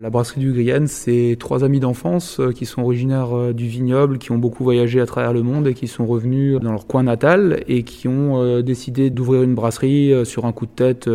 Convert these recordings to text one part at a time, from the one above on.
La brasserie du Grienne, c'est trois amis d'enfance euh, qui sont originaires euh, du vignoble, qui ont beaucoup voyagé à travers le monde et qui sont revenus dans leur coin natal et qui ont euh, décidé d'ouvrir une brasserie sur un coup de tête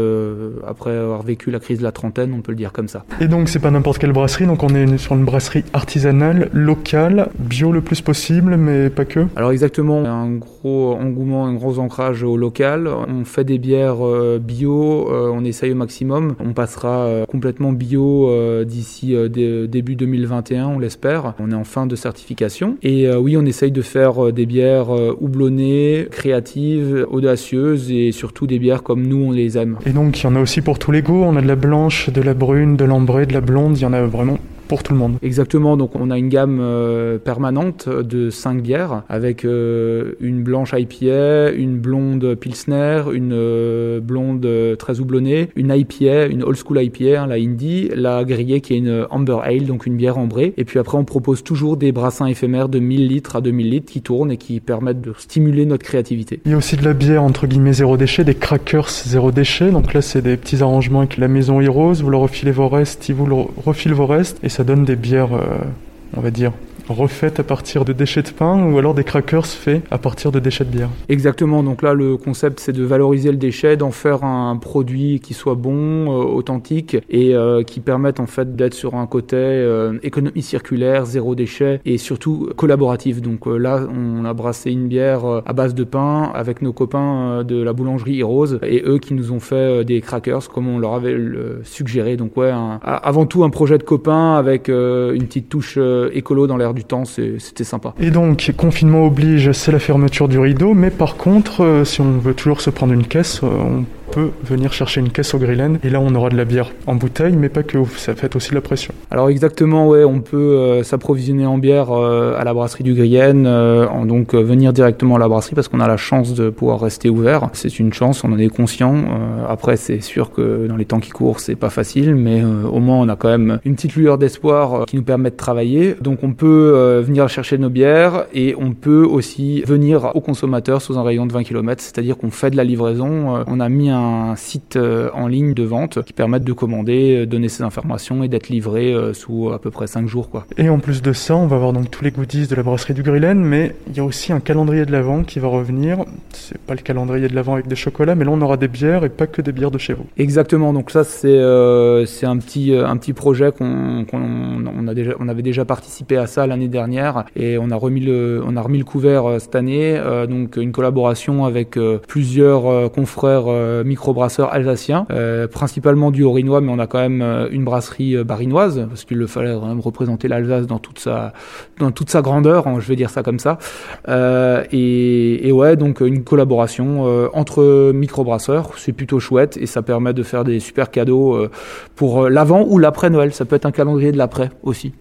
après avoir vécu la crise de la trentaine, on peut le dire comme ça. Et donc c'est pas n'importe quelle brasserie, donc on est sur une brasserie artisanale, locale, bio le plus possible, mais pas que. Alors exactement, un gros engouement, un gros ancrage au local. On fait des bières bio, on essaye au maximum. On passera complètement bio d'ici euh, début 2021, on l'espère. On est en fin de certification. Et euh, oui, on essaye de faire euh, des bières houblonnées, créatives, audacieuses et surtout des bières comme nous, on les aime. Et donc, il y en a aussi pour tous les goûts. On a de la blanche, de la brune, de l'ambrée, de la blonde. Il y en a vraiment pour tout le monde. Exactement, donc on a une gamme euh, permanente de 5 bières avec euh, une blanche IPA, une blonde Pilsner, une euh, blonde très houblonnée, une IPA, une old school IPA, hein, la Indie, la grillée qui est une Amber Ale, donc une bière ambrée. Et puis après on propose toujours des brassins éphémères de 1000 litres à 2000 litres qui tournent et qui permettent de stimuler notre créativité. Il y a aussi de la bière entre guillemets zéro déchet, des crackers zéro déchet. Donc là c'est des petits arrangements avec la maison Heroes, vous leur refilez vos restes, ils vous refilent vos restes et ça donne des bières, euh, on va dire, refaites à partir de déchets de pain ou alors des crackers faits à partir de déchets de bière. Exactement, donc là le concept c'est de valoriser le déchet, d'en faire un produit qui soit bon, euh, authentique et euh, qui permette en fait d'être sur un côté euh, économie circulaire, zéro déchet et surtout collaboratif. Donc là on a brassé une bière à base de pain avec nos copains de la boulangerie Heroes et eux qui nous ont fait des crackers comme on leur avait suggéré. Donc ouais, avant tout un projet de copains avec une petite touche écolo dans l'air du Et donc, confinement oblige, c'est la fermeture du rideau, mais par contre, euh, si on veut toujours se prendre une caisse, euh, on peut venir chercher une caisse au Grillen et là on aura de la bière en bouteille mais pas que, ça fait aussi la pression. Alors exactement ouais, on peut euh, s'approvisionner en bière euh, à la brasserie du Grillen, euh, donc venir directement à la brasserie parce qu'on a la chance de pouvoir rester ouvert. C'est une chance, on en est conscient. après c'est sûr que dans les temps qui courent c'est pas facile mais au moins on a quand même une petite lueur d'espoir qui nous permet de travailler. Donc on peut venir chercher nos bières et on peut aussi venir aux consommateurs sous un rayon de 20 km, c'est-à-dire qu'on fait de la livraison. on a mis un un site euh, en ligne de vente qui permettent de commander, euh, donner ses informations et d'être livré euh, sous à peu près 5 jours. Quoi. Et en plus de ça, on va avoir donc tous les goodies de la brasserie du Grillen, mais il y a aussi un calendrier de l'Avent qui va revenir. C'est pas le calendrier de l'Avent avec des chocolats, mais là on aura des bières et pas que des bières de chez vous. Exactement, donc ça c'est c'est un, petit, un petit projet qu'on on a déjà, on avait déjà participé à ça l'année dernière et on a remis le, on a remis le couvert cette année. donc une collaboration avec plusieurs confrères microbrasseurs alsaciens, euh, principalement du Haut-Rhinois, mais on a quand même euh, une brasserie euh, barinoise, parce qu'il fallait quand même représenter l'Alsace dans toute sa, dans toute sa grandeur, hein, je vais dire ça comme ça. et, et, ouais, donc une collaboration entre microbrasseurs, c'est plutôt chouette, et ça permet de faire des super cadeaux pour l'avant ou l'après Noël. Ça peut être un calendrier de l'après aussi.